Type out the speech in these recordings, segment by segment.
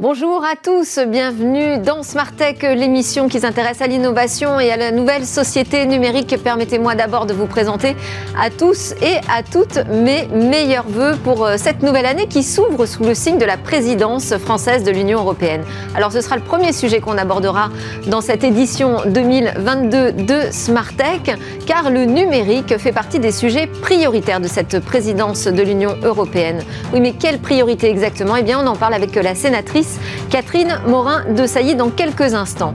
Bonjour à tous, bienvenue dans Smart Tech, l'émission qui s'intéresse à l'innovation et à la nouvelle société numérique. Permettez-moi d'abord de vous présenter à tous et à toutes mes meilleurs voeux pour euh, cette nouvelle année qui s'ouvre sous le signe de la présidence française de l'Union européenne. Alors ce sera le premier sujet qu'on abordera dans cette édition 2022 de Smart Tech, car le numérique fait partie des sujets prioritaires de cette présidence de l'Union européenne. Oui, mais quelle priorité exactement? Eh bien, on en parle avec la sénatrice Catherine Morin de Sailly dans quelques instants.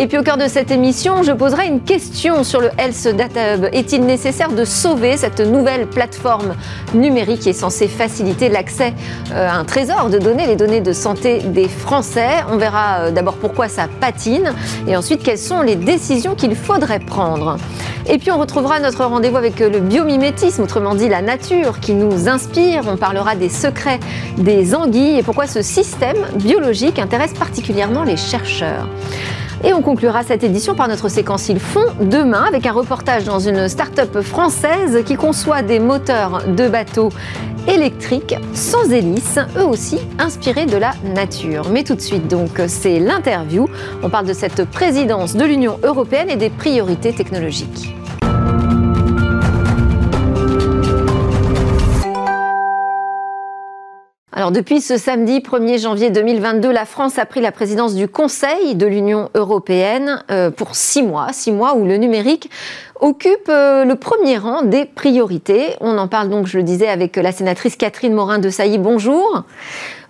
Et puis au cœur de cette émission, je poserai une question sur le Health Data Hub. Est-il nécessaire de sauver cette nouvelle plateforme numérique qui est censée faciliter l'accès euh, à un trésor de données, les données de santé des Français? On verra euh, d'abord pourquoi ça patine et ensuite quelles sont les décisions qu'il faudrait prendre. Et puis on retrouvera notre rendez-vous avec le biomimétisme, autrement dit la nature qui nous inspire. On parlera des secrets des anguilles et pourquoi ce système biologique intéresse particulièrement les chercheurs. Et on conclura cette édition par notre séquence Ils font demain avec un reportage dans une start-up française qui conçoit des moteurs de bateaux électriques sans hélice, eux aussi inspirés de la nature. Mais tout de suite donc, c'est l'interview. On parle de cette présidence de l'Union européenne et des priorités technologiques. Alors depuis ce samedi 1er janvier 2022, la France a pris la présidence du Conseil de l'Union européenne euh, pour six mois, six mois où le numérique occupe euh, le premier rang des priorités. On en parle donc, je le disais, avec la sénatrice Catherine Morin de Sailly. Bonjour.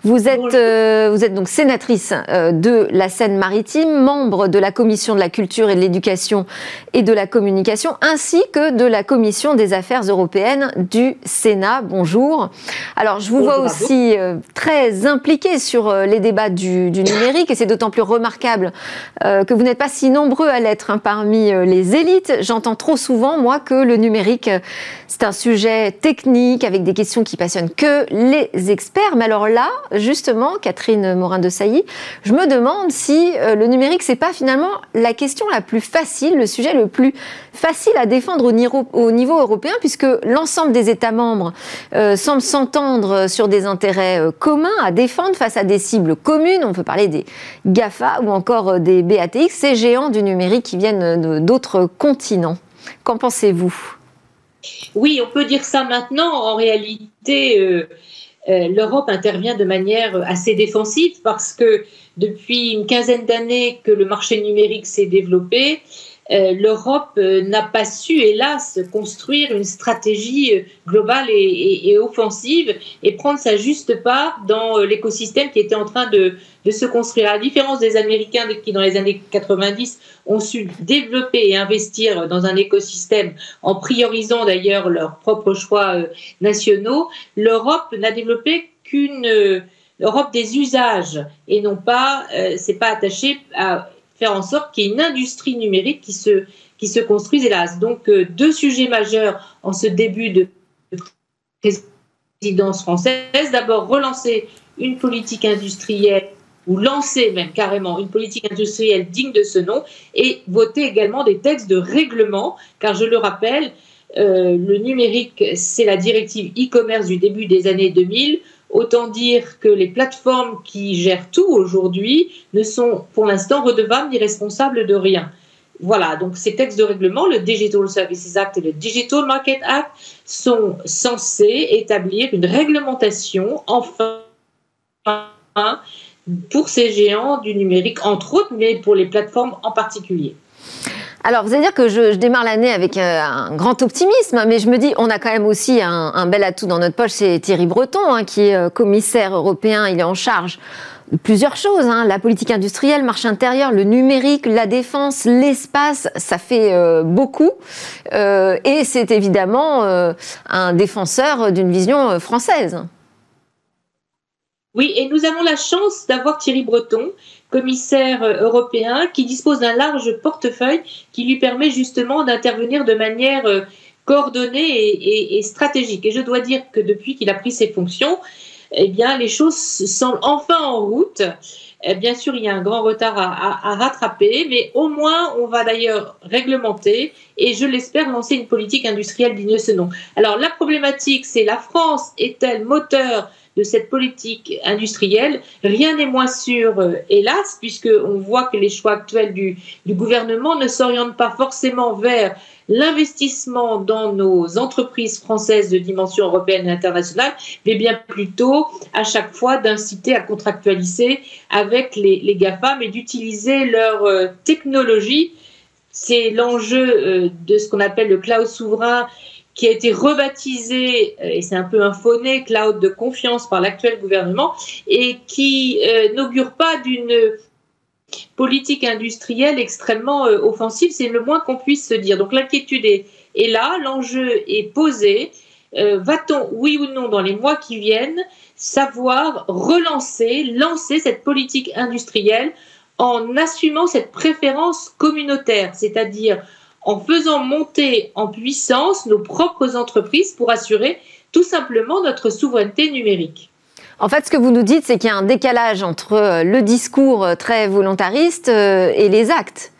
Vous êtes, euh, vous êtes donc sénatrice euh, de la Seine-Maritime, membre de la Commission de la Culture et de l'Éducation et de la Communication, ainsi que de la Commission des Affaires européennes du Sénat. Bonjour. Alors, je vous vois aussi euh, très impliquée sur les débats du, du numérique, et c'est d'autant plus remarquable que vous n'êtes pas si nombreux à l'être hein, parmi les élites. J'entends trop souvent, moi, que le numérique, c'est un sujet technique avec des questions qui passionnent que les experts. Mais alors là, justement, Catherine Morin de Sailly, je me demande si euh, le numérique, c'est pas finalement la question la plus facile, le sujet le plus facile à défendre au niveau, européen, puisque l'ensemble des États membres euh, semblent s'entendre sur des intérêts euh, communs à défendre face à des cibles communes. On peut parler des GAFA ou encore des BATX, ces géants du numérique qui viennent d'autres continents. Qu'en pensez-vous? Oui, on peut dire ça maintenant. En réalité, l'Europe intervient de manière assez défensive parce que depuis une quinzaine d'années que le marché numérique s'est développé, euh, l'Europe euh, n'a pas su, hélas, construire une stratégie euh, globale et, offensive et prendre sa juste part dans l'écosystème qui était en train de, se construire. À la différence des Américains qui, dans les années 90, ont su développer et investir dans un écosystème en priorisant d'ailleurs leurs propres choix nationaux, l'Europe n'a développé qu'une Europe des usages et non pas, c'est pas attaché à faire en sorte qu'il y ait une industrie numérique qui se, qui se construise, hélas. Donc, euh, deux sujets majeurs en ce début de présidence française. D'abord, relancer une politique industrielle ou lancer même carrément une politique industrielle digne de ce nom et voter également des textes de règlement, car je le rappelle, euh, le numérique, c'est la directive e-commerce du début des années 2000. Autant dire que les plateformes qui gèrent tout aujourd'hui ne sont pour l'instant redevables ni responsables de rien. Voilà, donc ces textes de règlement, le Digital Services Act et le Digital Market Act, sont censés établir une réglementation, enfin, pour ces géants du numérique, entre autres, mais pour les plateformes en particulier. Alors, vous allez dire que je, démarre l'année avec euh, un grand optimisme, mais je me dis, on a quand même aussi un, bel atout dans notre poche, c'est Thierry Breton, hein, qui est euh, commissaire européen, il est en charge de plusieurs choses, hein. la politique industrielle, marché intérieur, le numérique, la défense, l'espace, ça fait euh, beaucoup, et c'est évidemment un défenseur d'une vision française. Oui, et nous avons la chance d'avoir Thierry Breton, commissaire européen, qui dispose d'un large portefeuille qui lui permet justement d'intervenir de manière euh, coordonnée et, stratégique. Et je dois dire que depuis qu'il a pris ses fonctions, eh les choses semblent enfin en route. Eh, bien sûr, il y a un grand retard à, rattraper, mais au moins, on va d'ailleurs réglementer et, je l'espère, lancer une politique industrielle digne de ce nom. Alors, la problématique, c'est la France est-elle moteur de cette politique industrielle. Rien n'est moins sûr, euh, hélas, puisqu'on voit que les choix actuels du, gouvernement ne s'orientent pas forcément vers l'investissement dans nos entreprises françaises de dimension européenne et internationale, mais bien plutôt à chaque fois d'inciter à contractualiser avec les, les GAFAM et d'utiliser leur euh, technologie. C'est l'enjeu euh, de ce qu'on appelle le cloud souverain qui a été rebaptisé, euh, et c'est un peu un fauné, cloud de confiance par l'actuel gouvernement, et qui n'augure pas d'une politique industrielle extrêmement euh, offensive, c'est le moins qu'on puisse se dire. Donc l'inquiétude est, là, l'enjeu est posé. Euh, va-t-on, oui ou non, dans les mois qui viennent, savoir relancer, lancer cette politique industrielle en assumant cette préférence communautaire, c'est-à-dire en faisant monter en puissance nos propres entreprises pour assurer tout simplement notre souveraineté numérique. En fait, ce que vous nous dites, c'est qu'il y a un décalage entre euh, le discours euh, très volontariste euh, et les actes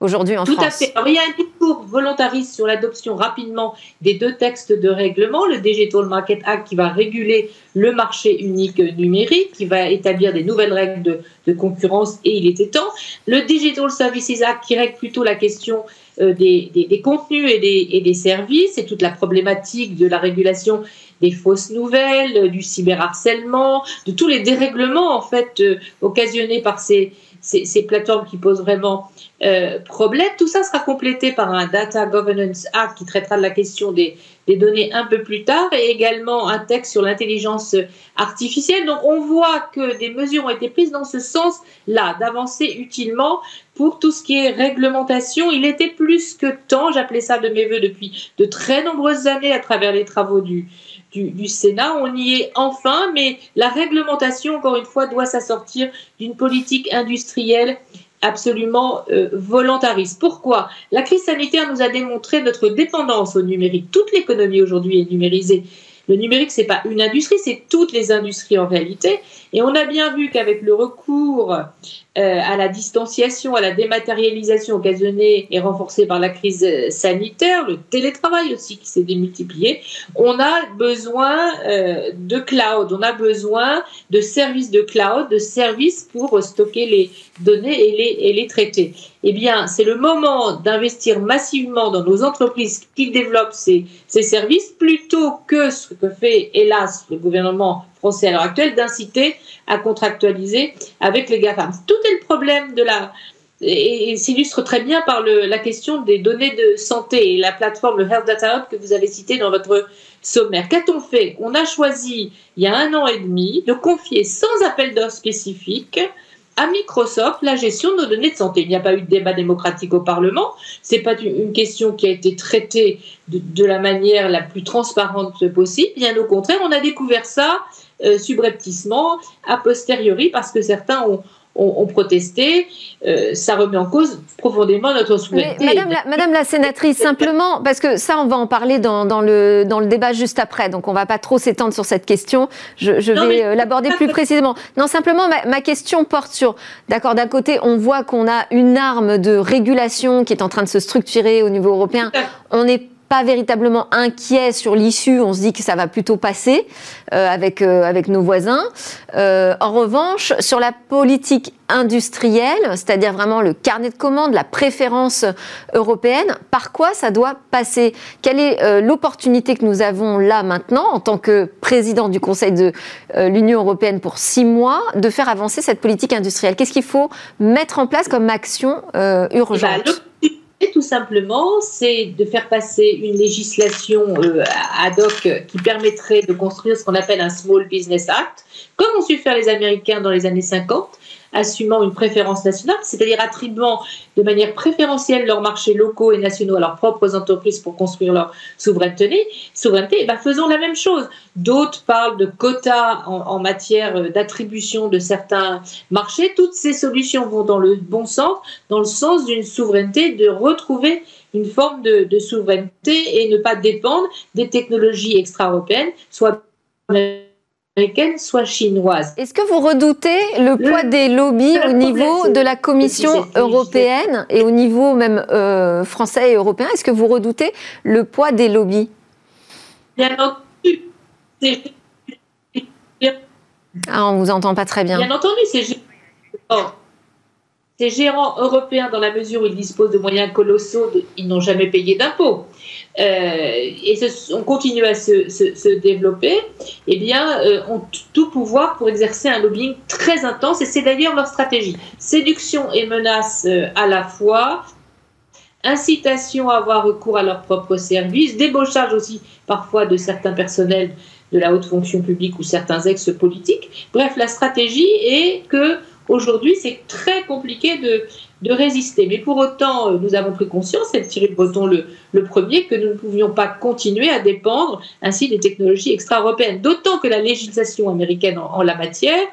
aujourd'hui en France. Tout à fait. il y a un discours volontariste sur l'adoption rapidement des deux textes de règlement, le Digital Market Act qui va réguler le marché unique numérique, qui va établir des nouvelles règles de, concurrence et il était temps. Le Digital Services Act qui règle plutôt la question des, contenus et des, et des services et toute la problématique de la régulation des fausses nouvelles, du cyberharcèlement, de tous les dérèglements en fait euh, occasionnés par ces, ces, plateformes qui posent vraiment euh, problème. Tout ça sera complété par un Data Governance Act qui traitera de la question des, des données un peu plus tard et également un texte sur l'intelligence artificielle. Donc on voit que des mesures ont été prises dans ce sens-là, d'avancer utilement pour tout ce qui est réglementation. Il était plus que temps, j'appelais ça de mes voeux depuis de très nombreuses années à travers les travaux du, du, Sénat. On y est enfin, mais la réglementation, encore une fois, doit s'assortir d'une politique industrielle absolument euh, volontariste. Pourquoi? La crise sanitaire nous a démontré notre dépendance au numérique. Toute l'économie aujourd'hui est numérisée. Le numérique, c'est pas une industrie, c'est toutes les industries en réalité. Et on a bien vu qu'avec le recours euh, à la distanciation, à la dématérialisation occasionnée et renforcée par la crise euh, sanitaire, le télétravail aussi qui s'est démultiplié, on a besoin euh, de cloud, on a besoin de services de cloud, de services pour stocker les données et les, et les traiter. Eh bien, c'est le moment d'investir massivement dans nos entreprises qui développent ces, ces services plutôt que ce que fait, hélas, le gouvernement français à l'heure actuelle d'inciter à contractualiser avec les GAFAM. Tout est le problème de la et, s'illustre très bien par le, la question des données de santé et la plateforme, le Health Data Hub que vous avez cité dans votre sommaire. Qu'a-t-on fait? On a choisi, il y a un an et demi, de confier sans appel d'offres spécifique à Microsoft la gestion de nos données de santé. Il n'y a pas eu de débat démocratique au Parlement. C'est pas une question qui a été traitée de, de, la manière la plus transparente possible. Bien au contraire, on a découvert ça euh, subrepticement, a posteriori, parce que certains ont, ont, protesté, euh, ça remet en cause profondément notre souveraineté. Madame la, Madame la, sénatrice, simplement, parce que ça, on va en parler dans, dans, le, dans le débat juste après, donc on ne va pas trop s'étendre sur cette question. Je, je vais euh, l'aborder plus précisément. Non, simplement, ma, ma question porte sur, d'accord, d'un côté, on voit qu'on a une arme de régulation qui est en train de se structurer au niveau européen. On est pas véritablement inquiet sur l'issue. On se dit que ça va plutôt passer euh, avec, euh, avec nos voisins. Euh, en revanche, sur la politique industrielle, c'est-à-dire vraiment le carnet de commandes, la préférence européenne, par quoi ça doit passer? Quelle est l'opportunité que nous avons là maintenant, en tant que président du Conseil de l'Union européenne pour six mois, de faire avancer cette politique industrielle? Qu'est-ce qu'il faut mettre en place comme action urgente? Bah, tout simplement, c'est de faire passer une législation euh, ad hoc qui permettrait de construire ce qu'on appelle un Small Business Act, comme ont su faire les Américains dans les années 50, assumant une préférence nationale, c'est-à-dire attribuant de manière préférentielle leurs marchés locaux et nationaux à leurs propres entreprises pour construire leur souveraineté, souveraineté eh ben, faisons la même chose. D'autres parlent de quotas en, matière d'attribution de certains marchés. Toutes ces solutions vont dans le bon sens, dans le sens d'une souveraineté, de retrouver une forme de, souveraineté et ne pas dépendre des technologies extra-européennes, soit américaine soit chinoise. Est-ce que vous redoutez le, poids des lobbies au niveau de la Commission européenne et au niveau même euh, français et européen? Est-ce que vous redoutez le poids des lobbies? Bien entendu. Ah, on vous entend pas très bien. Bien entendu, c'est ces gérants européens, dans la mesure où ils disposent de moyens colossaux, ils n'ont jamais payé d'impôts. Euh, et on continue à se, développer, eh bien, euh, ont tout pouvoir pour exercer un lobbying très intense, et c'est d'ailleurs leur stratégie. Séduction et menace euh, à la fois, incitation à avoir recours à leurs propres services, débauchage aussi parfois de certains personnels de la haute fonction publique ou certains ex-politiques. Bref, la stratégie est que Aujourd'hui, c'est très compliqué de, de, résister. Mais pour autant, euh, nous avons pris conscience, et Thierry Breton le, premier, que nous ne pouvions pas continuer à dépendre ainsi des technologies extra-européennes. D'autant que la législation américaine en, la matière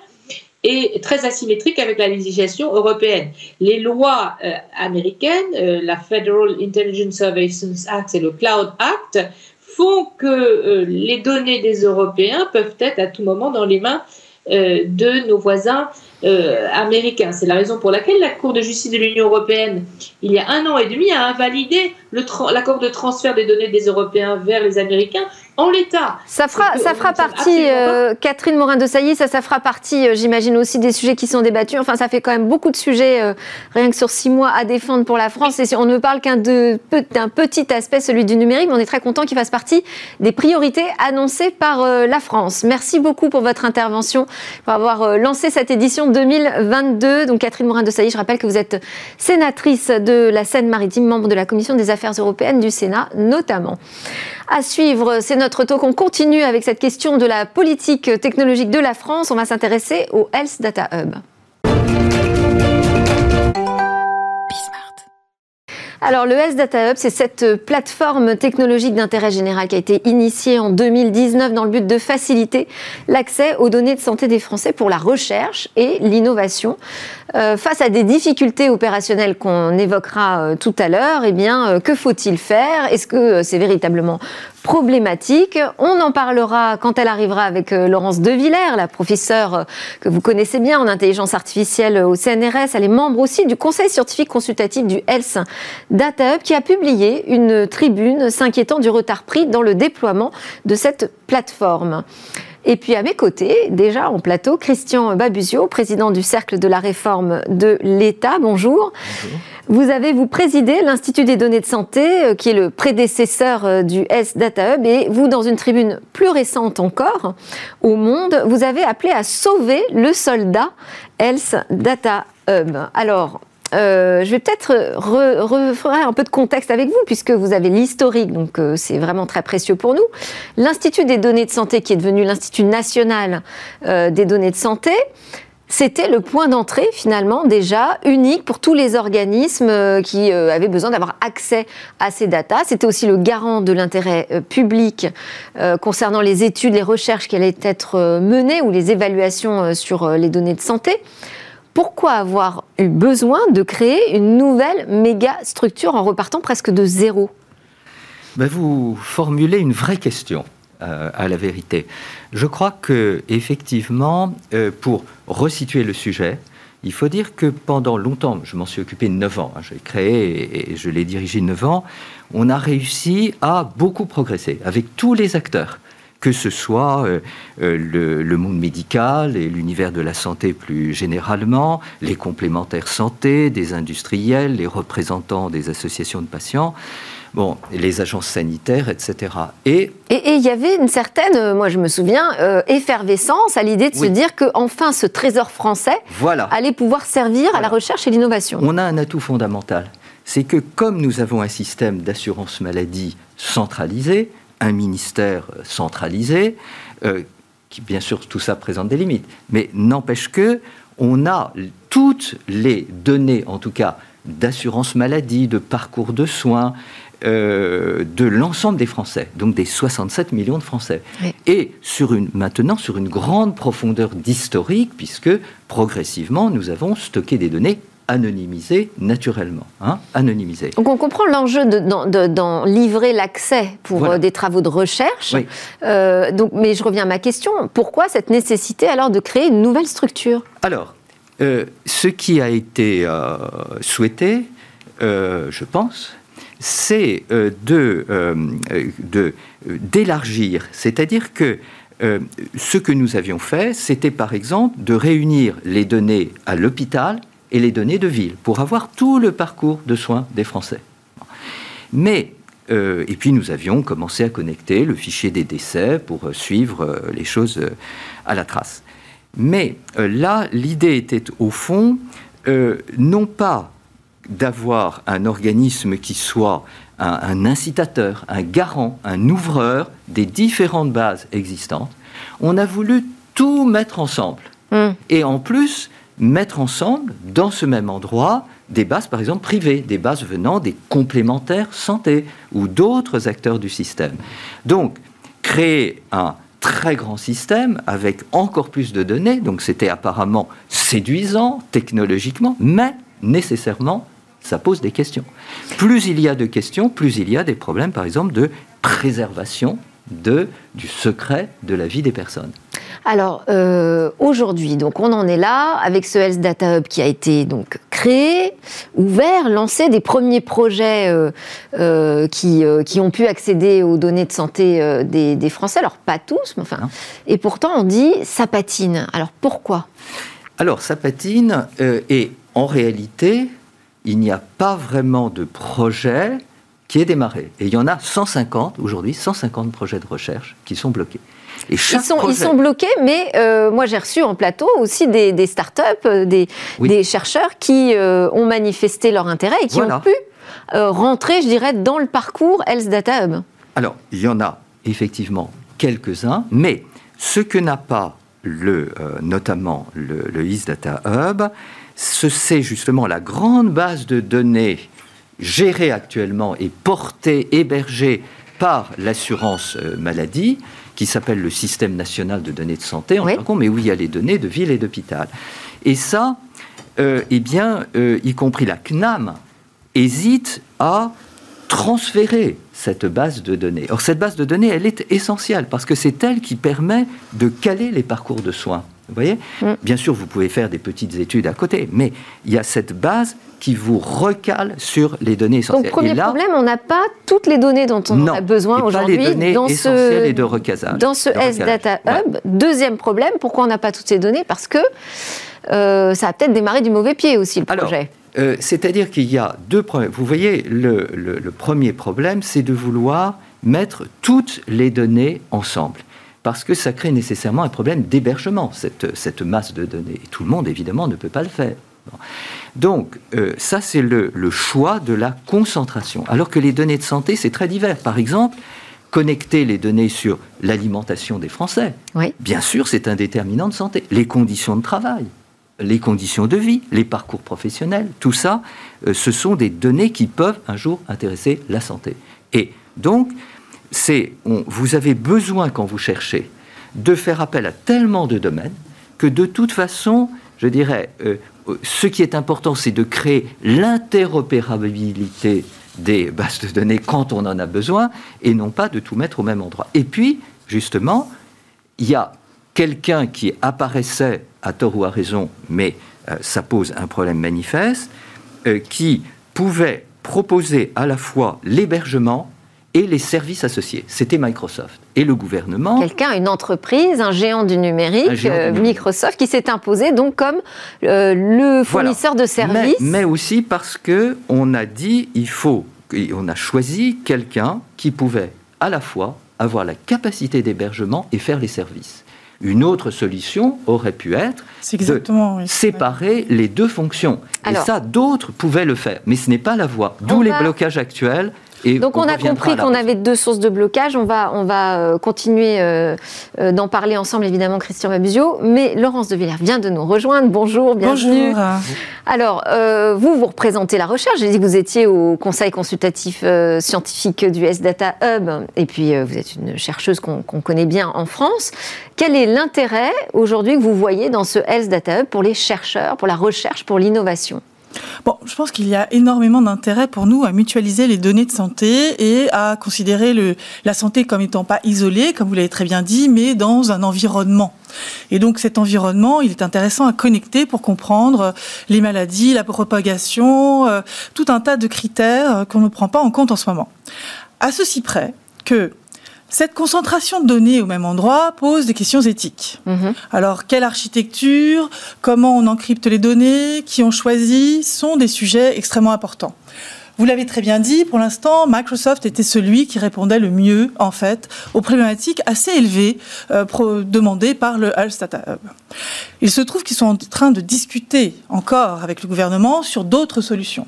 est très asymétrique avec la législation européenne. Les lois euh, américaines, euh, la Federal Intelligence Services Act et le Cloud Act, font que les données des Européens peuvent être à tout moment dans les mains de nos voisins euh, américain. C'est la raison pour laquelle la Cour de justice de l'Union européenne, il y a un an et demi, a invalidé l'accord de transfert des données des Européens vers les Américains en l'état. Ça fera, ça fera partie, euh, Catherine Morin-de ça, ça fera partie, euh, j'imagine aussi, des sujets qui sont débattus. Enfin, ça fait quand même beaucoup de sujets, euh, rien que sur six mois, à défendre pour la France. Et on ne parle qu'un d'un petit aspect, celui du numérique, mais on est très content qu'il fasse partie des priorités annoncées par la France. Merci beaucoup pour votre intervention, pour avoir lancé cette édition 2022. Donc, Catherine Morin-de je rappelle que vous êtes sénatrice de la Seine-Maritime, membre de la Commission des Affaires européennes du Sénat, notamment. À suivre, c'est notre talk. On continue avec cette question de la politique technologique de la France. On va s'intéresser au Health Data Hub. Alors, le Health Data Hub, c'est cette plateforme technologique d'intérêt général qui a été initiée en 2019 dans le but de faciliter l'accès aux données de santé des Français pour la recherche et l'innovation. Euh, face à des difficultés opérationnelles qu'on évoquera euh, tout à l'heure, eh bien, euh, que faut-il faire? Est-ce que c'est véritablement On en parlera quand elle arrivera avec Laurence Devillers, la professeure que vous connaissez bien en intelligence artificielle au CNRS. Elle est membre aussi du conseil scientifique consultatif du Health Data Hub qui a publié une tribune s'inquiétant du retard pris dans le déploiement de cette plateforme. Et puis à mes côtés, déjà en plateau, Christian Babusio, président du Cercle de la réforme de l'État. Bonjour. Bonjour. Vous avez, vous présidé l'Institut des données de santé, euh, qui est le prédécesseur euh, du S Data Hub, et vous, dans une tribune plus récente encore, au Monde, vous avez appelé à sauver le soldat Health Data Hub. Alors, euh, je vais peut-être refaire un peu de contexte avec vous, puisque vous avez l'historique, donc euh, c'est vraiment très précieux pour nous. L'Institut des données de santé, qui est devenu l'Institut national euh, des données de santé, c'était le point d'entrée finalement déjà unique pour tous les organismes qui avaient besoin d'avoir accès à ces datas. C'était aussi le garant de l'intérêt public concernant les études, les recherches qui allaient être menées ou les évaluations sur les données de santé pourquoi avoir eu besoin de créer une nouvelle méga structure en repartant presque de zéro? Ben Vous formulez une vraie question. Euh, à la vérité. Je crois que effectivement, euh, pour resituer le sujet, il faut dire que pendant longtemps, je m'en suis occupé 9 ans, hein, j'ai créé et, je l'ai dirigé 9 ans, on a réussi à beaucoup progresser avec tous les acteurs que ce soit euh, euh, le, monde médical et l'univers de la santé plus généralement, les complémentaires santé, des industriels, les représentants des associations de patients. Bon, les agences sanitaires, etc. Et il y avait une certaine, euh, moi je me souviens, effervescence à l'idée de se dire que enfin ce trésor français allait pouvoir servir à la recherche et l'innovation. On a un atout fondamental, c'est que comme nous avons un système d'assurance maladie centralisé, un ministère centralisé, euh, qui bien sûr tout ça présente des limites, mais n'empêche que on a toutes les données, en tout cas d'assurance maladie, de parcours de soins, euh, de l'ensemble des Français, donc des 67 millions de Français. Et sur une, maintenant sur une grande profondeur d'historique, puisque progressivement nous avons stocké des données anonymisé naturellement. Hein, anonymisé. Donc on comprend l'enjeu d'en livrer l'accès pour euh, des travaux de recherche. Euh, donc, mais je reviens à ma question. Pourquoi cette nécessité alors de créer une nouvelle structure? Alors, euh, ce qui a été souhaité, je pense, c'est de d'élargir. C'est-à-dire que ce que nous avions fait, c'était par exemple de réunir les données à l'hôpital et les données de ville pour avoir tout le parcours de soins des Français. Mais, euh, et puis nous avions commencé à connecter le fichier des décès pour euh, suivre euh, les choses à la trace. Mais là, l'idée était au fond non pas d'avoir un organisme qui soit un, incitateur, un garant, un ouvreur des différentes bases existantes. On a voulu tout mettre ensemble. Hmm. Et en plus, mettre ensemble, dans ce même endroit, des bases, par exemple, privées, des bases venant des complémentaires santé ou d'autres acteurs du système. Donc, créer un très grand système avec encore plus de données, donc c'était apparemment séduisant technologiquement, mais nécessairement, ça pose des questions. Plus il y a de questions, plus il y a des problèmes, par exemple, de préservation de, du secret de la vie des personnes. Alors euh, aujourd'hui, donc on en est là avec ce Health Data Hub qui a été donc créé, ouvert, lancé des premiers projets euh, euh, qui, qui, ont pu accéder aux données de santé des, Français. Alors pas tous, mais enfin. Et pourtant on dit ça patine. Alors pourquoi? Alors ça patine et en réalité il n'y a pas vraiment de projet qui est démarré. Et il y en a 150 aujourd'hui, 150 projets de recherche qui sont bloqués ils, sont, bloqués, mais euh, moi j'ai reçu en plateau aussi des, des startups, euh, des, des, chercheurs qui euh, ont manifesté leur intérêt et qui ont pu rentrer, je dirais, dans le parcours Health Data Hub. Alors, il y en a effectivement quelques-uns, mais ce que n'a pas le, notamment le, le Data Hub, c'est justement la grande base de données gérée actuellement et portée, hébergée par l'assurance maladie, qui s'appelle le Système national de données de santé, en mais où il y a les données de ville et d'hôpital. Et ça, euh, eh bien, euh, y compris la CNAM, hésite à transférer cette base de données. Or, cette base de données, elle est essentielle parce que c'est elle qui permet de caler les parcours de soins. Vous voyez mm. Bien sûr, vous pouvez faire des petites études à côté, mais il y a cette base qui vous recale sur les données essentielles. Donc, premier problème, on n'a pas toutes les données dont on a besoin aujourd'hui dans ce et de recasage. Dans ce S-Data Hub. Deuxième problème, pourquoi on n'a pas toutes ces données? Parce que euh, ça a peut-être démarré du mauvais pied aussi, le projet. Euh, c'est-à-dire qu'il y a deux problèmes. Vous voyez, le, le premier problème, c'est de vouloir mettre toutes les données ensemble parce que ça crée nécessairement un problème d'hébergement, cette, cette, masse de données. Et tout le monde, évidemment, ne peut pas le faire. Donc, euh, ça, c'est le, choix de la concentration. Alors que les données de santé, c'est très divers. Par exemple, connecter les données sur l'alimentation des Français, bien sûr, c'est un déterminant de santé. Les conditions de travail, les conditions de vie, les parcours professionnels, tout ça, euh, ce sont des données qui peuvent un jour intéresser la santé. Et donc, c'est, vous avez besoin, quand vous cherchez, de faire appel à tellement de domaines que de toute façon, je dirais, euh, ce qui est important, c'est de créer l'interopérabilité des bases de données quand on en a besoin et non pas de tout mettre au même endroit. Et puis, justement, il y a quelqu'un qui apparaissait à tort ou à raison, mais euh, ça pose un problème manifeste, euh, qui pouvait proposer à la fois l'hébergement et les services associés. C'était Microsoft. Et le gouvernement. Quelqu'un, une entreprise, un géant du numérique, euh, Microsoft, qui s'est imposé donc comme euh, le fournisseur de services. Mais, aussi parce que on a dit, il faut, on a choisi quelqu'un qui pouvait à la fois avoir la capacité d'hébergement et faire les services. Une autre solution aurait pu être de séparer les deux fonctions. et ça, d'autres pouvaient le faire, mais ce n'est pas la voie. D'où les blocages actuels donc on, a compris qu'on avait deux sources de blocage. On va, on va euh, continuer euh, euh, d'en parler ensemble, évidemment, Christian Babusio. Mais Laurence de Villers vient de nous rejoindre. Bonjour, bienvenue. Bonjour. Alors, vous, vous représentez la recherche. J'ai dit que vous étiez au Conseil consultatif scientifique du S-Data Hub. Et puis, vous êtes une chercheuse qu'on connaît bien en France. Quel est l'intérêt aujourd'hui que vous voyez dans ce Health Data Hub pour les chercheurs, pour la recherche, pour l'innovation? Bon, je pense qu'il y a énormément d'intérêt pour nous à mutualiser les données de santé et à considérer la santé comme étant pas isolée, comme vous l'avez très bien dit, mais dans un environnement. Et donc cet environnement, il est intéressant à connecter pour comprendre les maladies, la propagation, euh, tout un tas de critères qu'on ne prend pas en compte en ce moment. À ceci près que cette concentration de données au même endroit pose des questions éthiques. Mhm. Alors, quelle architecture, comment on encrypte les données, qui on choisit, sont des sujets extrêmement importants. Vous l'avez très bien dit, pour l'instant, Microsoft était celui qui répondait le mieux, en fait, aux problématiques assez élevées euh, demandées par le Health Data Hub. Il se trouve qu'ils sont en train de discuter encore avec le gouvernement sur d'autres solutions.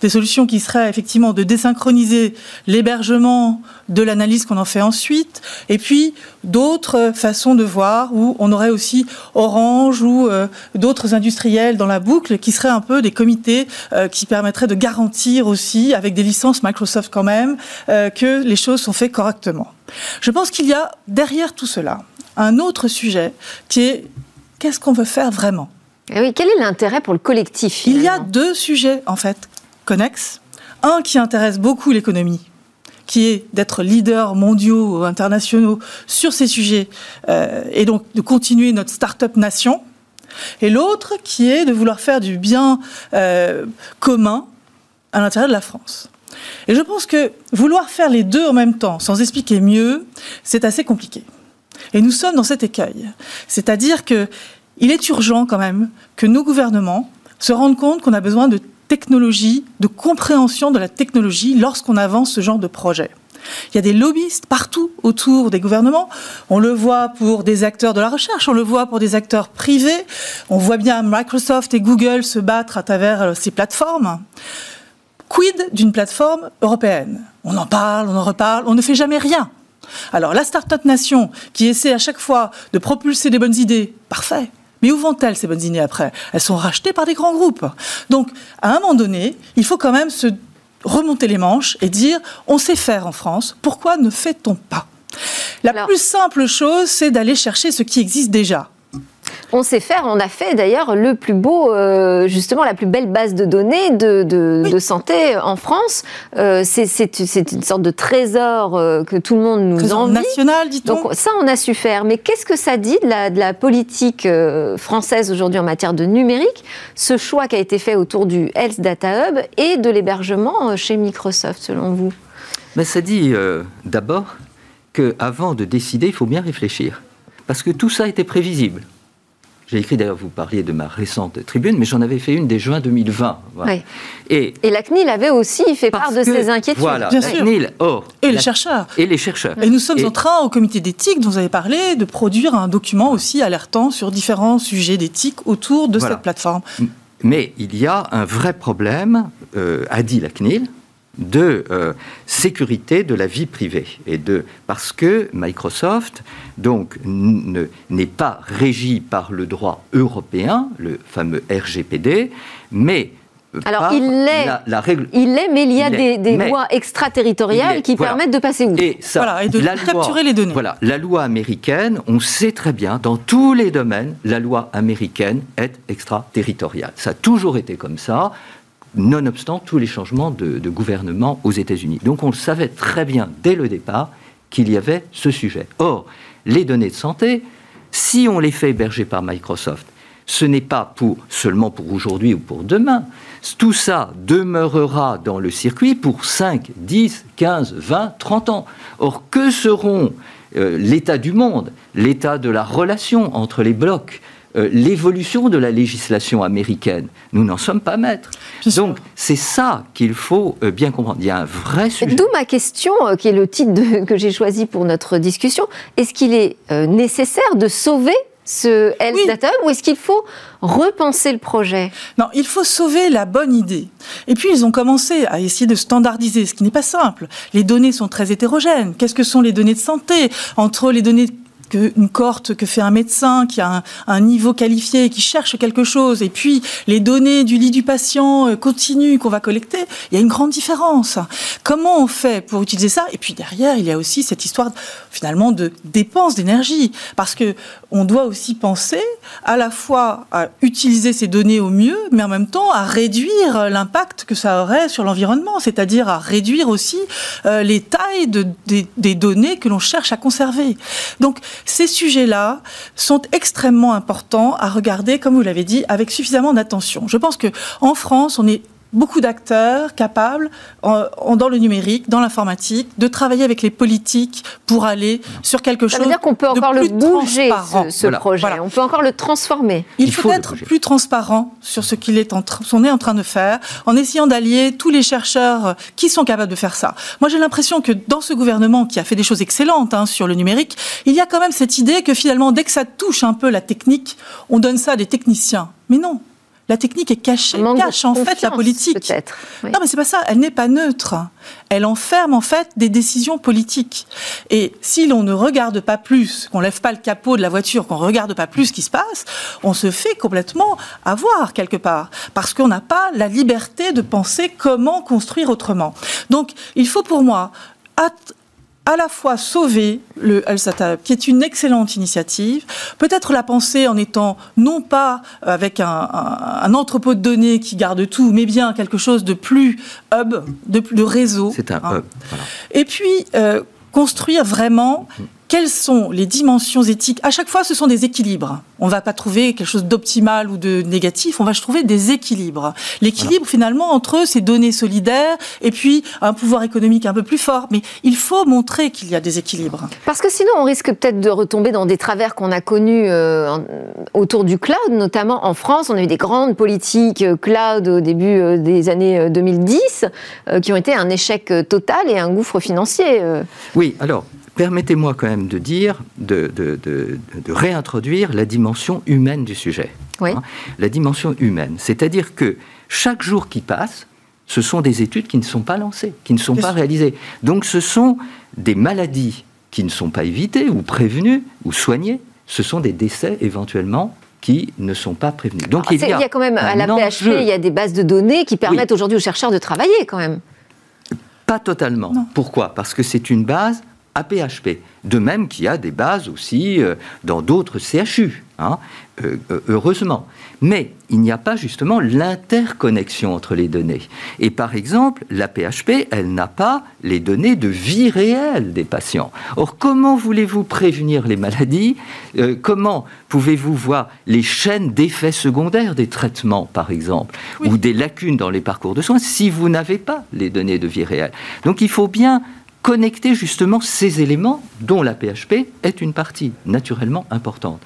Des solutions qui seraient effectivement de désynchroniser l'hébergement de l'analyse qu'on en fait ensuite, et puis d'autres façons de voir où on aurait aussi Orange ou euh, d'autres industriels dans la boucle qui seraient un peu des comités euh, qui permettraient de garantir aussi, avec des licences Microsoft quand même, euh, que les choses sont faites correctement. Je pense qu'il y a derrière tout cela un autre sujet qui est qu'est-ce qu'on veut faire vraiment? Et eh oui, quel est l'intérêt pour le collectif Il y a deux sujets en fait connexes. Un qui intéresse beaucoup l'économie, qui est d'être leader mondiaux ou internationaux sur ces sujets euh, et donc de continuer notre start-up nation. Et l'autre qui est de vouloir faire du bien euh, commun à l'intérieur de la France. Et je pense que vouloir faire les deux en même temps, sans expliquer mieux, c'est assez compliqué. Et nous sommes dans cet écueil. C'est-à-dire que il est urgent quand même que nos gouvernements se rendent compte qu'on a besoin de technologie, de compréhension de la technologie lorsqu'on avance ce genre de projet. Il y a des lobbyistes partout autour des gouvernements. On le voit pour des acteurs de la recherche, on le voit pour des acteurs privés. On voit bien Microsoft et Google se battre à travers euh, ces plateformes. Quid d'une plateforme européenne? On en parle, on en reparle, on ne fait jamais rien. Alors la Startup Nation, qui essaie à chaque fois de propulser des bonnes idées, parfait. Mais où vont-elles ces bonnes idées après? Elles sont rachetées par des grands groupes. Donc, à un moment donné, il faut quand même se remonter les manches et dire on sait faire en France, pourquoi ne fait-on pas? La plus simple chose, c'est d'aller chercher ce qui existe déjà. On sait faire, on a fait d'ailleurs le plus beau, euh, justement la plus belle base de données de, santé en France. Euh, c'est une sorte de trésor euh, que tout le monde nous trésor envie. national, dit-on. Donc ça, on a su faire. Mais qu'est-ce que ça dit de la, de la politique française aujourd'hui en matière de numérique? Ce choix qui a été fait autour du Health Data Hub et de l'hébergement chez Microsoft, selon vous? Mais ça dit d'abord qu'avant de décider, il faut bien réfléchir. Parce que tout ça était prévisible. J'ai écrit d'ailleurs, vous parliez de ma récente tribune, mais j'en avais fait une dès juin 2020. Et, et, la CNIL avait aussi fait part de ses inquiétudes. Voilà, Bien sûr. or, et les chercheurs. Et les chercheurs. Et nous sommes en train, au comité d'éthique dont vous avez parlé, de produire un document aussi alertant sur différents sujets d'éthique autour de cette plateforme. Mais il y a un vrai problème, euh, a dit la CNIL, de euh, sécurité de la vie privée et de parce que Microsoft donc n'est pas régi par le droit européen, le fameux RGPD, mais alors il l'est, la, règle... il est, mais il y a des, lois extraterritoriales qui permettent de passer où et, ça, et de capturer les données. Voilà, la loi américaine, on sait très bien, dans tous les domaines, la loi américaine est extraterritoriale. Ça a toujours été comme ça nonobstant tous les changements de, gouvernement aux États-Unis. Donc on le savait très bien dès le départ qu'il y avait ce sujet. Or, les données de santé, si on les fait héberger par Microsoft, ce n'est pas seulement pour aujourd'hui ou pour demain. Tout ça demeurera dans le circuit pour 5, 10, 15, 20, 30 ans. Or, que seront euh, l'état du monde, l'état de la relation entre les blocs, euh, l'évolution de la législation américaine. Nous n'en sommes pas maîtres. Donc c'est ça qu'il faut euh, bien comprendre. Il y a un vrai sujet. D'où ma question, euh, qui est le titre que j'ai choisi pour notre discussion. Est-ce qu'il est, nécessaire de sauver ce Health Data ou est-ce qu'il faut repenser le projet? Non, il faut sauver la bonne idée. Et puis, ils ont commencé à essayer de standardiser, ce qui n'est pas simple. Les données sont très hétérogènes. Qu'est-ce que sont les données de santé? Entre les données qu'une cohorte que fait un médecin qui a un, niveau qualifié, qui cherche quelque chose, et puis les données du lit du patient euh, qu'on va collecter, il y a une grande différence. Comment on fait pour utiliser ça? Et puis derrière, il y a aussi cette histoire finalement de dépenses d'énergie, parce que on doit aussi penser à la fois à utiliser ces données au mieux, mais en même temps à réduire l'impact que ça aurait sur l'environnement, c'est-à-dire à réduire aussi euh, les tailles de, des, des données que l'on cherche à conserver. Donc ces sujets-là sont extrêmement importants à regarder, comme vous l'avez dit, avec suffisamment d'attention. Je pense que en France, on est beaucoup d'acteurs capables, en, dans le numérique, dans l'informatique, de travailler avec les politiques pour aller sur quelque chose. Ça veut dire qu'on peut encore le bouger, ce, ce projet. On peut encore le transformer. Il, Il faut, être plus transparent sur ce qu'il est en, on est en train de faire, en essayant d'allier tous les chercheurs qui sont capables de faire ça. Moi, j'ai l'impression que dans ce gouvernement qui a fait des choses excellentes hein, sur le numérique, il y a quand même cette idée que finalement, dès que ça touche un peu la technique, on donne ça à des techniciens. Mais non, la technique est cachée, cache en fait la politique. Non, mais c'est pas ça. Elle n'est pas neutre. Elle enferme en fait des décisions politiques. Et si l'on ne regarde pas plus, qu'on lève pas le capot de la voiture, qu'on regarde pas plus ce qui se passe, on se fait complètement avoir quelque part, parce qu'on n'a pas la liberté de penser comment construire autrement. Donc, il faut pour moi à la fois sauver le al qui est une excellente initiative, peut-être la penser en étant non pas avec un, un, entrepôt de données qui garde tout, mais bien quelque chose de plus hub, de, de réseau. C'est un hein. hub. Voilà. Et puis, euh, construire vraiment quelles sont les dimensions éthiques? À chaque fois, ce sont des équilibres. On ne va pas trouver quelque chose d'optimal ou de négatif, on va trouver des équilibres. L'équilibre, voilà. finalement, entre ces données solidaires et puis un pouvoir économique un peu plus fort. Mais il faut montrer qu'il y a des équilibres. Parce que sinon, on risque peut-être de retomber dans des travers qu'on a connus euh, autour du cloud, notamment en France. On a eu des grandes politiques euh, cloud au début euh, des années 2010 euh, qui ont été un échec total et un gouffre financier. Oui, alors permettez-moi quand même de dire, de, de, de, de, réintroduire la dimension humaine du sujet. Oui. Hein, la dimension humaine. C'est-à-dire que chaque jour qui passe, ce sont des études qui ne sont pas lancées, qui ne sont pas réalisées. Donc ce sont des maladies qui ne sont pas évitées ou prévenues ou soignées. Ce sont des décès éventuellement qui ne sont pas prévenus. Donc Alors, il, y a, il y a quand même à la PHP, il y a des bases de données qui permettent oui. aujourd'hui aux chercheurs de travailler quand même. Pas totalement. Non. Pourquoi? Parce que c'est une base à PHP. De même qu'il y a des bases aussi euh, dans d'autres CHU, hein, euh, heureusement. Mais il n'y a pas justement l'interconnexion entre les données. Et par exemple, la PHP, elle n'a pas les données de vie réelle des patients. Or, comment voulez-vous prévenir les maladies? Euh, Comment pouvez-vous voir les chaînes d'effets secondaires des traitements, par exemple, oui. ou des lacunes dans les parcours de soins, si vous n'avez pas les données de vie réelle? Donc, il faut bien connecter justement ces éléments dont la PHP est une partie naturellement importante,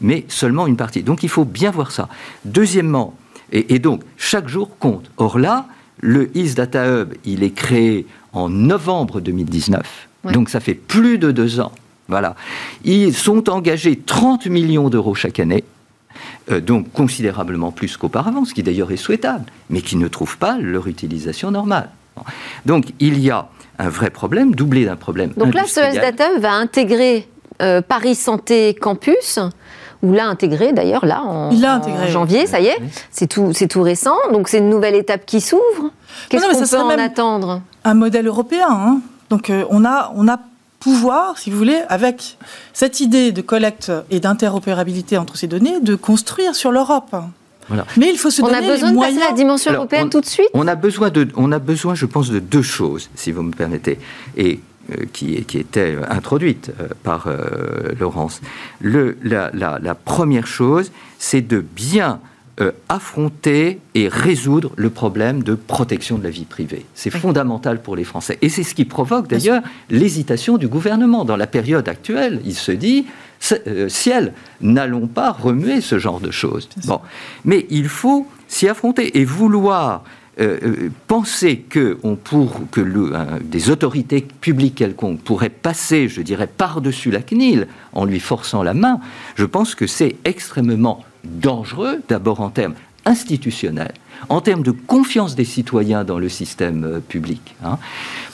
mais seulement une partie. Donc il faut bien voir ça. Deuxièmement, et, et donc chaque jour compte. Or là, le Is Data Hub, il est créé en novembre 2019, ouais. donc ça fait plus de deux ans. Voilà. Ils sont engagés 30 millions d'euros chaque année. Euh, donc considérablement plus qu'auparavant, ce qui d'ailleurs est souhaitable, mais qui ne trouvent pas leur utilisation normale. Donc il y a un vrai problème, doublé d'un problème. Donc là, ce Data va intégrer euh, Paris Santé Campus ou l'a intégré d'ailleurs là en, intégré, en janvier, ça y est, c'est tout, c'est tout récent, donc c'est une nouvelle étape qui s'ouvre. Qu'est-ce qu'on peut en attendre Un modèle européen. Hein. Donc euh, on a, on a pouvoir, si vous voulez, avec cette idée de collecte et d'interopérabilité entre ces données, de construire sur l'Europe. Voilà. Mais il faut se on donner a besoin les de passer à la dimension Alors, européenne on, tout de suite. On a besoin de, on a besoin, je pense, de deux choses, si vous me permettez, et euh, qui, qui étaient introduites euh, par euh, Laurence. Le, la, la, la, première chose, c'est de bien euh, affronter et résoudre le problème de protection de la vie privée. C'est oui. fondamental pour les Français. Et c'est ce qui provoque d'ailleurs l'hésitation du gouvernement. Dans la période actuelle, il se dit euh, ciel, n'allons pas remuer ce genre de choses. Bon. Mais il faut s'y affronter et vouloir euh, euh, penser que, on pour, que le, des autorités publiques quelconques pourraient passer, je dirais, par-dessus la CNIL en lui forçant la main, je pense que c'est extrêmement dangereux, d'abord en termes institutionnelle, en termes de confiance des citoyens dans le système euh, public. Hein.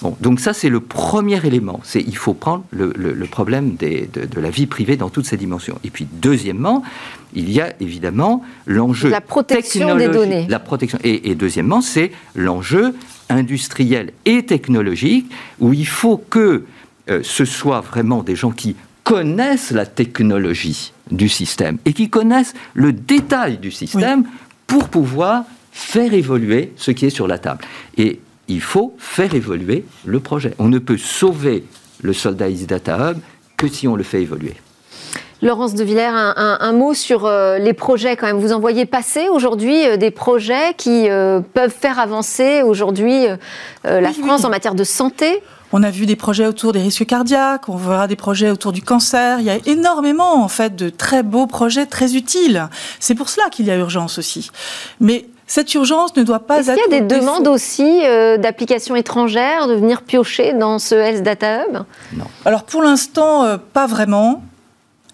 Bon, donc ça, c'est le premier élément. C'est il faut prendre le, problème de, la vie privée dans toutes ses dimensions. Et puis, deuxièmement, il y a évidemment l'enjeu la protection des données. La protection. Et, deuxièmement, c'est l'enjeu industriel et technologique où il faut que euh, ce soit vraiment des gens qui connaissent la technologie du système et qui connaissent le détail du système pour pouvoir faire évoluer ce qui est sur la table. Et il faut faire évoluer le projet. On ne peut sauver le soldat Easy Data Hub que si on le fait évoluer. Laurence de Villers, un, mot sur euh, les projets quand même. Vous en voyez passer aujourd'hui euh, des projets qui euh, peuvent faire avancer aujourd'hui la France en matière de santé? On a vu des projets autour des risques cardiaques, on verra des projets autour du cancer. Il y a énormément, en fait, de très beaux projets très utiles. C'est pour cela qu'il y a urgence aussi. Mais cette urgence ne doit pas être. Est-ce qu'il y a des demandes aussi euh, d'applications étrangères de venir piocher dans ce Health Data Hub? Non. Alors pour l'instant, euh, pas vraiment.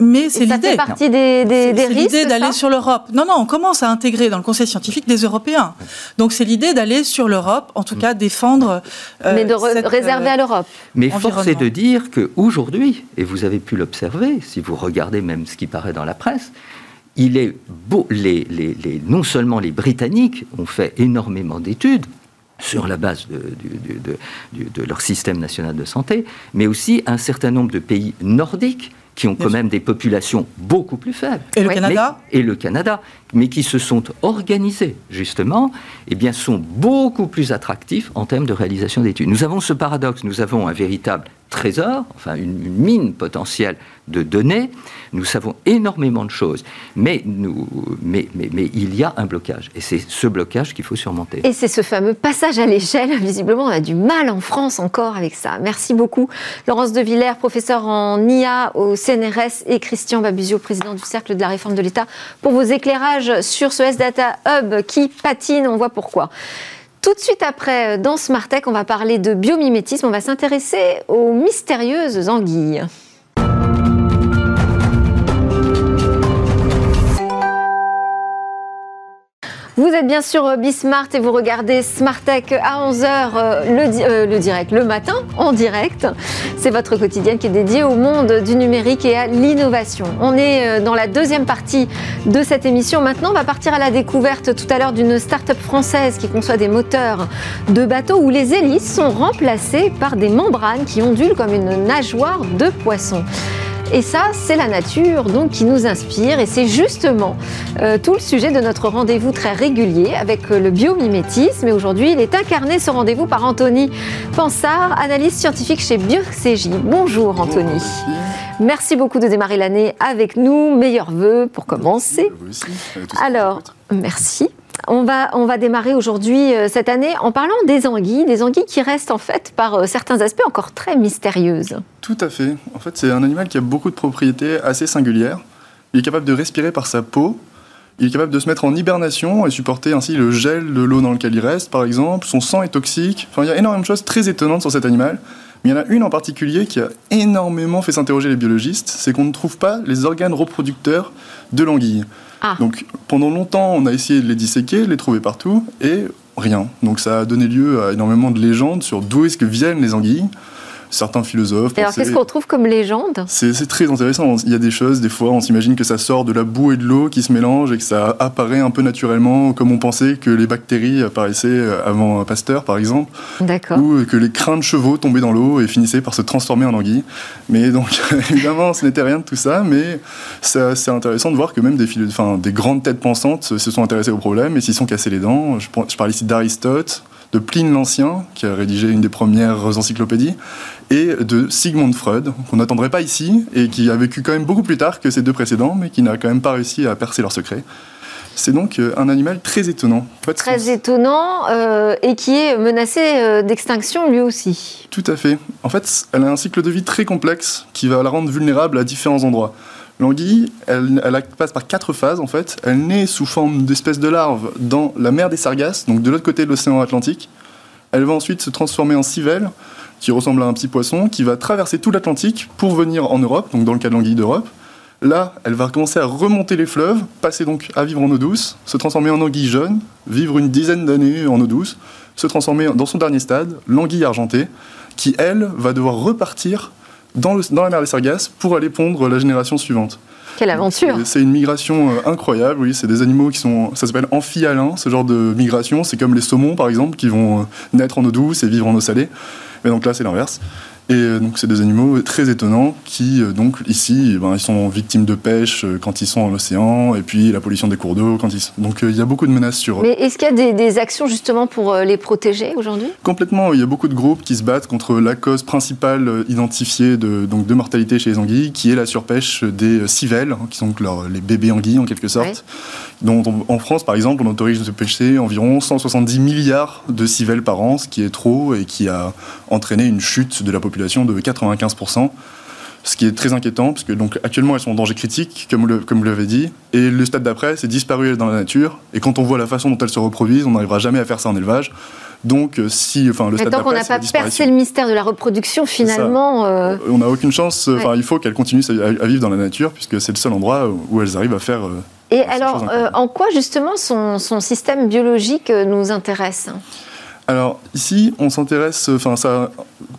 Mais c'est l'idée. Ça fait partie des, des, des risques. C'est l'idée d'aller sur l'Europe. Non, non, on commence à intégrer dans le Conseil scientifique des Européens. Donc c'est l'idée d'aller sur l'Europe, en tout mm. cas défendre. Euh, Mais de réserver à l'Europe. Mais force est de dire qu'aujourd'hui, et vous avez pu l'observer, si vous regardez même ce qui paraît dans la presse, il est beau, les, les, les, non seulement les Britanniques ont fait énormément d'études, sur la base de, de, de, leur système national de santé, mais aussi un certain nombre de pays nordiques qui ont quand même des populations beaucoup plus faibles. Et le Canada Et le Canada, mais qui se sont organisés, justement, et eh bien, sont beaucoup plus attractifs en termes de réalisation d'études. Nous avons ce paradoxe, nous avons un véritable trésor, enfin une, mine potentielle de données. Nous savons énormément de choses, mais, nous, mais, mais, mais il y a un blocage, et c'est ce blocage qu'il faut surmonter. Et c'est ce fameux passage à l'échelle. Visiblement, on a du mal en France encore avec ça. Merci beaucoup, Laurence de Villers, professeure en IA au CNRS, et Christian Babuzio, président du Cercle de la réforme de l'État, pour vos éclairages sur ce S-Data Hub qui patine. On voit pourquoi. Tout de suite après, dans Smart Tech, on va parler de biomimétisme. On va s'intéresser aux mystérieuses anguilles. Vous êtes bien sûr Bismart et vous regardez Smart Tech à 11h euh, le, euh, le, direct, le matin en direct. C'est votre quotidien qui est dédié au monde du numérique et à l'innovation. On est euh, dans la deuxième partie de cette émission. Maintenant, on va partir à la découverte tout à l'heure d'une start-up française qui conçoit des moteurs de bateaux où les hélices sont remplacées par des membranes qui ondulent comme une nageoire de poisson. Et ça, c'est la nature donc qui nous inspire et c'est justement euh, tout le sujet de notre rendez-vous très régulier avec euh, le biomimétisme. Et aujourd'hui, il est incarné ce rendez-vous par Anthony Pansard, analyste scientifique chez BioCJ. Bonjour Anthony. merci. beaucoup de démarrer l'année avec nous. Meilleurs voeux pour commencer. Alors, merci. On va, on va démarrer aujourd'hui, euh, cette année, en parlant des anguilles, des anguilles qui restent en fait par euh, certains aspects encore très mystérieuses. Tout à fait. En fait, c'est un animal qui a beaucoup de propriétés assez singulières. Il est capable de respirer par sa peau. Il est capable de se mettre en hibernation et supporter ainsi le gel de l'eau dans lequel il reste, par exemple. Son sang est toxique. Enfin, il y a énormément de choses très étonnantes sur cet animal. Mais il y en a une en particulier qui a énormément fait s'interroger les biologistes, c'est qu'on ne trouve pas les organes reproducteurs de l'anguille. Ah. Donc pendant longtemps, on a essayé de les disséquer, de les trouver partout, et rien. Donc ça a donné lieu à énormément de légendes sur d'où est-ce que viennent les anguilles certains philosophes. alors, qu'est-ce qu'on trouve comme légende? C'est très intéressant. Il y a des choses, des fois, on s'imagine que ça sort de la boue et de l'eau qui se mélangent et que ça apparaît un peu naturellement, comme on pensait que les bactéries apparaissaient avant Pasteur, par exemple. D'accord. Ou que les crins de chevaux tombaient dans l'eau et finissaient par se transformer en anguilles. Mais donc, évidemment, ce n'était rien de tout ça, mais c'est intéressant de voir que même des, enfin, des grandes têtes pensantes se sont intéressées au problème et s'y sont cassés les dents. Je, je parle ici d'Aristote, de Pline l'Ancien, qui a rédigé une des premières encyclopédies, et de Sigmund Freud, qu'on n'attendrait pas ici, et qui a vécu quand même beaucoup plus tard que ces deux précédents, mais qui n'a quand même pas réussi à percer leur secret. C'est donc euh, un animal très étonnant. Très étonnant euh, et qui est menacé euh, d'extinction lui aussi. Tout à fait. En fait, elle a un cycle de vie très complexe qui va la rendre vulnérable à différents endroits. L'anguille, elle, elle, passe par quatre phases en fait. Elle naît sous forme d'espèce de larve dans la mer des Sargasses, donc de l'autre côté de l'océan Atlantique. Elle va ensuite se transformer en civelle, qui ressemble à un petit poisson, qui va traverser tout l'Atlantique pour venir en Europe, donc dans le cas de l'anguille d'Europe. Là, elle va commencer à remonter les fleuves, passer donc à vivre en eau douce, se transformer en anguille jaune, vivre une dizaine d'années en eau douce, se transformer dans son dernier stade, l'anguille argentée, qui, elle, va devoir repartir dans, la mer des Sargasses pour aller pondre la génération suivante. Quelle aventure C'est une migration euh, incroyable, oui, c'est des animaux qui sont, ça s'appelle amphihalins, ce genre de migration, c'est comme les saumons par exemple, qui vont euh, naître en eau douce et vivre en eau salée. Mais donc là c'est l'inverse. Et euh, donc, c'est des animaux très étonnants qui, euh, donc, ici, eh ben, ils sont victimes de pêche euh, quand ils sont en océan, et puis la pollution des cours d'eau quand ils Donc, il y a beaucoup de menaces sur eux. Mais est-ce qu'il y a des, actions justement pour les protéger aujourd'hui? Complètement. Il y a beaucoup de groupes qui se battent contre la cause principale identifiée de, donc, de mortalité chez les anguilles, qui est la surpêche des civelles, hein, qui sont les bébés anguilles en quelque sorte. Dont en France, par exemple, on autorise de pêcher environ 170 milliards de civelles par an, ce qui est trop et qui a entraîné une chute de la population de 95%, ce qui est très inquiétant, parce que donc, actuellement elles sont en danger critique, comme, le, comme vous l'avez dit, et le stade d'après, c'est disparu dans la nature, et quand on voit la façon dont elles se reproduisent, on n'arrivera jamais à faire ça en élevage. Donc, euh, si, enfin, le stade Tant qu'on n'a pas percé le mystère de la reproduction, finalement. Euh, on n'a aucune chance. Enfin, il faut qu'elles continuent à, vivre dans la nature, puisque c'est le seul endroit où elles arrivent à faire. Euh, et alors, en quoi justement son, son système biologique nous intéresse alors ici, on s'intéresse, enfin ça a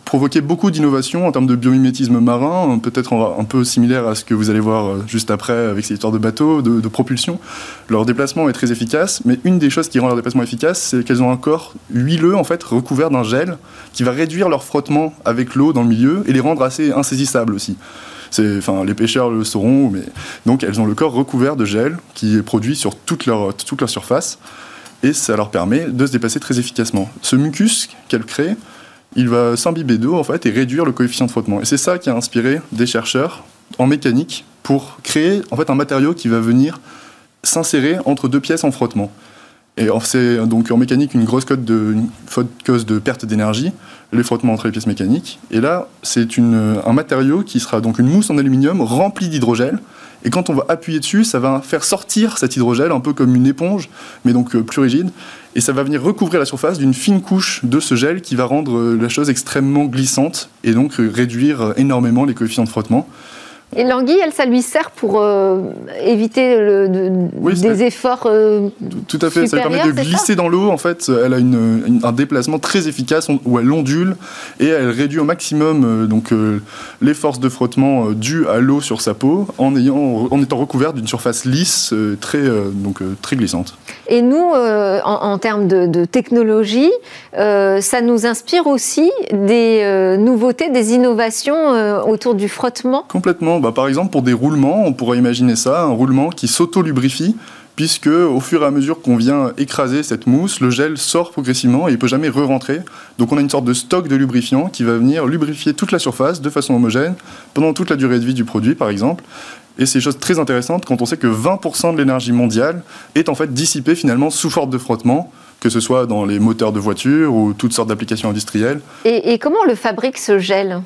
provoqué beaucoup d'innovations en termes de biomimétisme marin, peut-être un peu similaire à ce que vous allez voir euh, juste après avec ces histoires de bateaux, de, propulsion. Leur déplacement est très efficace, mais une des choses qui rend leur déplacement efficace, c'est qu'elles ont un corps huileux en fait recouvert d'un gel qui va réduire leur frottement avec l'eau dans le milieu et les rendre assez insaisissables aussi. Enfin, les pêcheurs le sauront, mais donc elles ont le corps recouvert de gel qui est produit sur toute leur, toute leur surface et ça leur permet de se déplacer très efficacement. Ce mucus qu'elle crée, il va s'imbiber d'eau en fait et réduire le coefficient de frottement. Et c'est ça qui a inspiré des chercheurs en mécanique pour créer en fait un matériau qui va venir s'insérer entre deux pièces en frottement. Et c'est donc en mécanique une grosse cause de perte d'énergie, les frottements entre les pièces mécaniques. Et là, c'est un matériau qui sera donc une mousse en aluminium remplie d'hydrogène et quand on va appuyer dessus, ça va faire sortir cet hydrogène, un peu comme une éponge, mais donc euh, plus rigide. Et ça va venir recouvrir la surface d'une fine couche de ce gel qui va rendre euh, la chose extrêmement glissante et donc euh, réduire énormément les coefficients de frottement. Et l'anguille, elle, ça lui sert pour euh, éviter le, des efforts euh, Tout à fait, ça lui permet de glisser dans l'eau. En fait, elle a une, un déplacement très efficace où elle ondule et elle réduit au maximum euh, donc les forces de frottement dues à l'eau sur sa peau en, ayant, en étant recouverte d'une surface lisse très, donc, très glissante. Et nous, en, termes de, technologie, ça nous inspire aussi des nouveautés, des innovations autour du frottement Complètement. Bah, par exemple, pour des roulements, on pourrait imaginer ça, un roulement qui s'auto-lubrifie, puisque au fur et à mesure qu'on vient écraser cette mousse, le gel sort progressivement et il peut jamais re-rentrer. Donc on a une sorte de stock de lubrifiant qui va venir lubrifier toute la surface de façon homogène pendant toute la durée de vie du produit, par exemple. Et c'est une chose très intéressante quand on sait que 20% de l'énergie mondiale est en fait dissipée finalement sous forme de frottement que ce soit dans les moteurs de voitures ou toutes sortes d'applications industrielles. Et, et comment on le fabrique ce gel?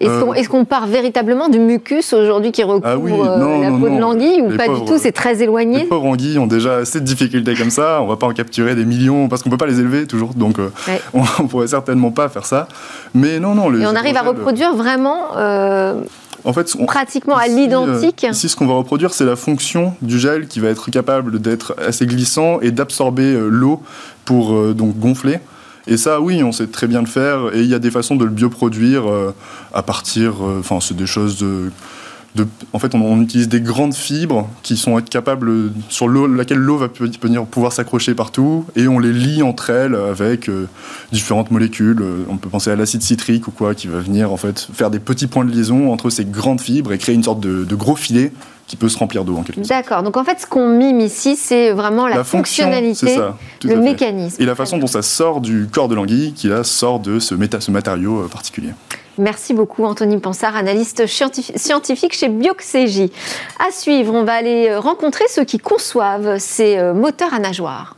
Euh, est-ce qu'on part véritablement du mucus aujourd'hui qui recouvre ah euh, la peau de l'anguille ou pas du tout C'est très éloigné? Les pauvres anguilles ont déjà assez de difficultés comme ça. On ne va pas en capturer des millions parce qu'on ne peut pas les élever toujours. Donc euh, on ne pourrait certainement pas faire ça. Mais non, non. Et on arrive à reproduire vraiment en fait, pratiquement à l'identique. ici, ce qu'on va reproduire, c'est la fonction du gel qui va être capable d'être assez glissant et d'absorber l'eau pour donc gonfler. Et ça, oui, on sait très bien le faire. Et il y a des façons de le bioproduire euh, à partir. Euh, enfin, c'est des choses de. De, en fait, on, utilise des grandes fibres qui sont capables, sur laquelle l'eau va venir pouvoir s'accrocher partout, et on les lie entre elles avec euh, différentes molécules. On peut penser à l'acide citrique ou quoi, qui va venir en fait faire des petits points de liaison entre ces grandes fibres et créer une sorte de, de gros filet qui peut se remplir d'eau en quelque sorte. D'accord. Donc en fait, ce qu'on mime ici, c'est vraiment la, fonctionnalité, le mécanisme. Et la façon dont ça sort du corps de l'anguille, qui là sort de ce, méta, ce matériau euh, particulier. Merci beaucoup Anthony Pansard, analyste scientifique chez Bioxégie. À suivre, on va aller euh, rencontrer ceux qui conçoivent ces euh, moteurs à nageoires.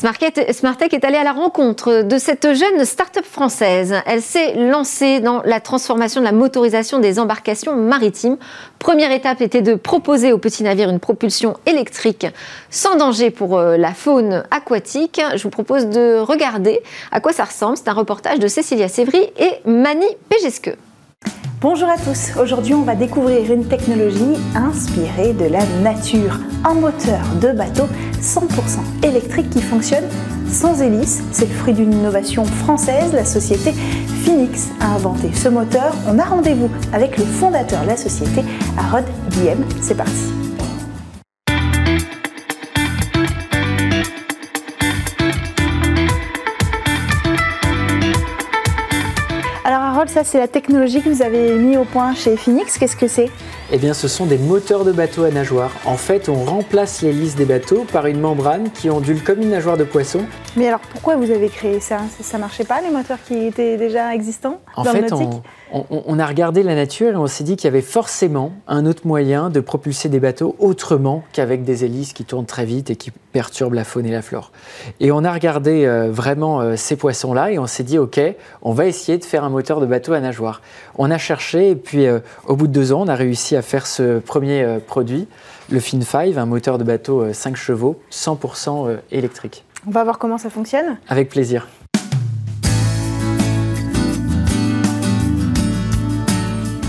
Smartech est allée à la rencontre de cette jeune start-up française. Elle s'est lancée dans la transformation de la motorisation des embarcations maritimes. Première étape était de proposer aux petits navires une propulsion électrique sans danger pour euh, la faune aquatique. Je vous propose de regarder à quoi ça ressemble. C'est un reportage de Cécilia Sévry et Mani Pégesque. Bonjour à tous, aujourd'hui on va découvrir une technologie inspirée de la nature, un moteur de bateau 100% électrique qui fonctionne sans hélice. C'est le fruit d'une innovation française, la société Phoenix a inventé ce moteur. On a rendez-vous avec le fondateur de la société, Harod Diem. C'est parti. Ça c'est la technologie que vous avez mis au point chez Phoenix. Qu'est-ce que c'est? Eh bien, ce sont des moteurs de bateaux à nageoires. En fait, on remplace l'hélice des bateaux par une membrane qui ondule comme une nageoire de poisson. Mais alors, pourquoi vous avez créé ça? Ça marchait pas, les moteurs qui étaient déjà existants? En fait, on, a regardé la nature et on s'est dit qu'il y avait forcément un autre moyen de propulser des bateaux autrement qu'avec des hélices qui tournent très vite et qui perturbent la faune et la flore. Et on a regardé euh, vraiment euh, ces poissons-là et on s'est dit, OK, on va essayer de faire un moteur de bateau à nageoire. On a cherché et puis euh, au bout de deux ans, on a réussi à faire ce premier produit, le Fin 5, un moteur de bateau 5 chevaux, 100% électrique. On va voir comment ça fonctionne Avec plaisir.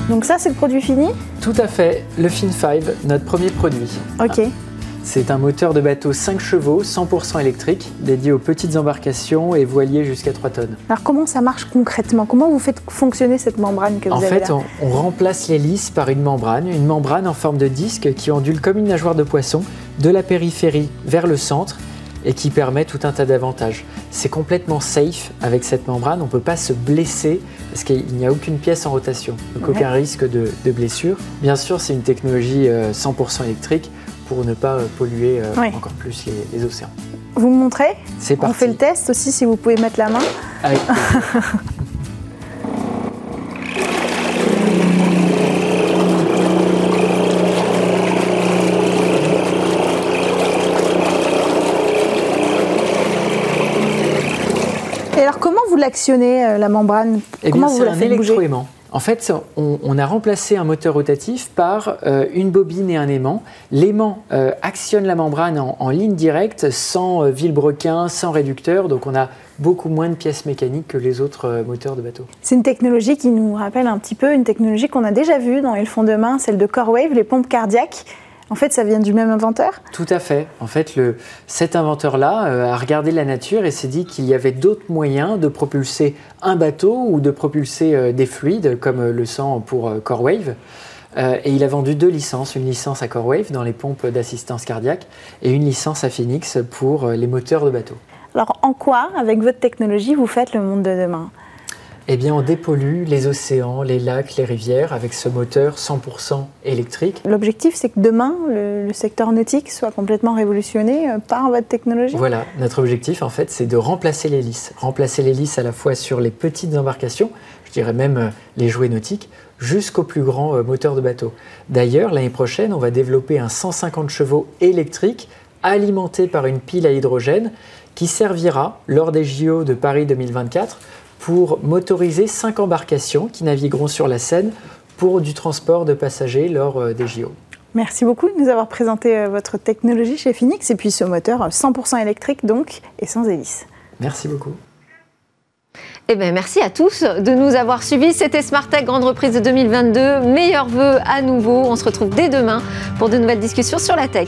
Donc ça, c'est le produit fini? Tout à fait, le Fin 5, notre premier produit. Ok. C'est un moteur de bateau 5 chevaux, 100% électrique, dédié aux petites embarcations et voiliers jusqu'à 3 tonnes. Alors comment ça marche concrètement? Comment vous faites fonctionner cette membrane que vous en avez En fait, on, remplace l'hélice par une membrane, une membrane en forme de disque qui ondule comme une nageoire de poisson de la périphérie vers le centre et qui permet tout un tas d'avantages. C'est complètement safe avec cette membrane, on ne peut pas se blesser parce qu'il n'y a aucune pièce en rotation, donc aucun risque de, blessure. Bien sûr, c'est une technologie 100% euh, électrique pour ne pas euh, polluer euh, encore plus les, océans. Vous me montrez C'est parti. On fait le test aussi si vous pouvez mettre la main. Avec vous l'actionnez, euh, la membrane? Eh Comment vous la faites bouger? En fait, on, a remplacé un moteur rotatif par euh, une bobine et un aimant. L'aimant euh, actionne la membrane en, ligne directe, sans vilebrequin, sans réducteur, donc on a beaucoup moins de pièces mécaniques que les autres moteurs de bateau. C'est une technologie qui nous rappelle un petit peu une technologie qu'on a déjà vue dans les fonds de main, celle de CoreWave, les pompes cardiaques. En fait, ça vient du même inventeur? Tout à fait. En fait, le, cet inventeur-là euh, a regardé la nature et s'est dit qu'il y avait d'autres moyens de propulser un bateau ou de propulser euh, des fluides, comme euh, le sang pour CoreWave. et il a vendu deux licences, une licence à CoreWave dans les pompes d'assistance cardiaque et une licence à Phoenix pour les moteurs de bateau. Alors en quoi, avec votre technologie, vous faites le monde de demain? Eh bien, on dépollue les océans, les lacs, les rivières avec ce moteur 100% électrique. L'objectif, c'est que demain, le, secteur nautique soit complètement révolutionné euh, par votre technologie Voilà, notre objectif, en fait, c'est de remplacer l'hélice. Remplacer l'hélice à la fois sur les petites embarcations, je dirais même euh, les jouets nautiques, jusqu'aux plus grands euh, moteurs de bateau. D'ailleurs, l'année prochaine, on va développer un 150 chevaux électrique alimenté par une pile à hydrogène qui servira lors des JO de Paris 2024 pour motoriser cinq embarcations qui navigueront sur la Seine pour du transport de passagers lors euh, des JO. Merci beaucoup de nous avoir présenté euh, votre technologie chez Phoenix et puis ce moteur 100% euh, électrique donc et sans hélice. Merci beaucoup. Eh bien, merci à tous de nous avoir suivis. C'était Smart Tech, grande reprise de 2022. Meilleurs vœux à nouveau. On se retrouve dès demain pour de nouvelles discussions sur la tech.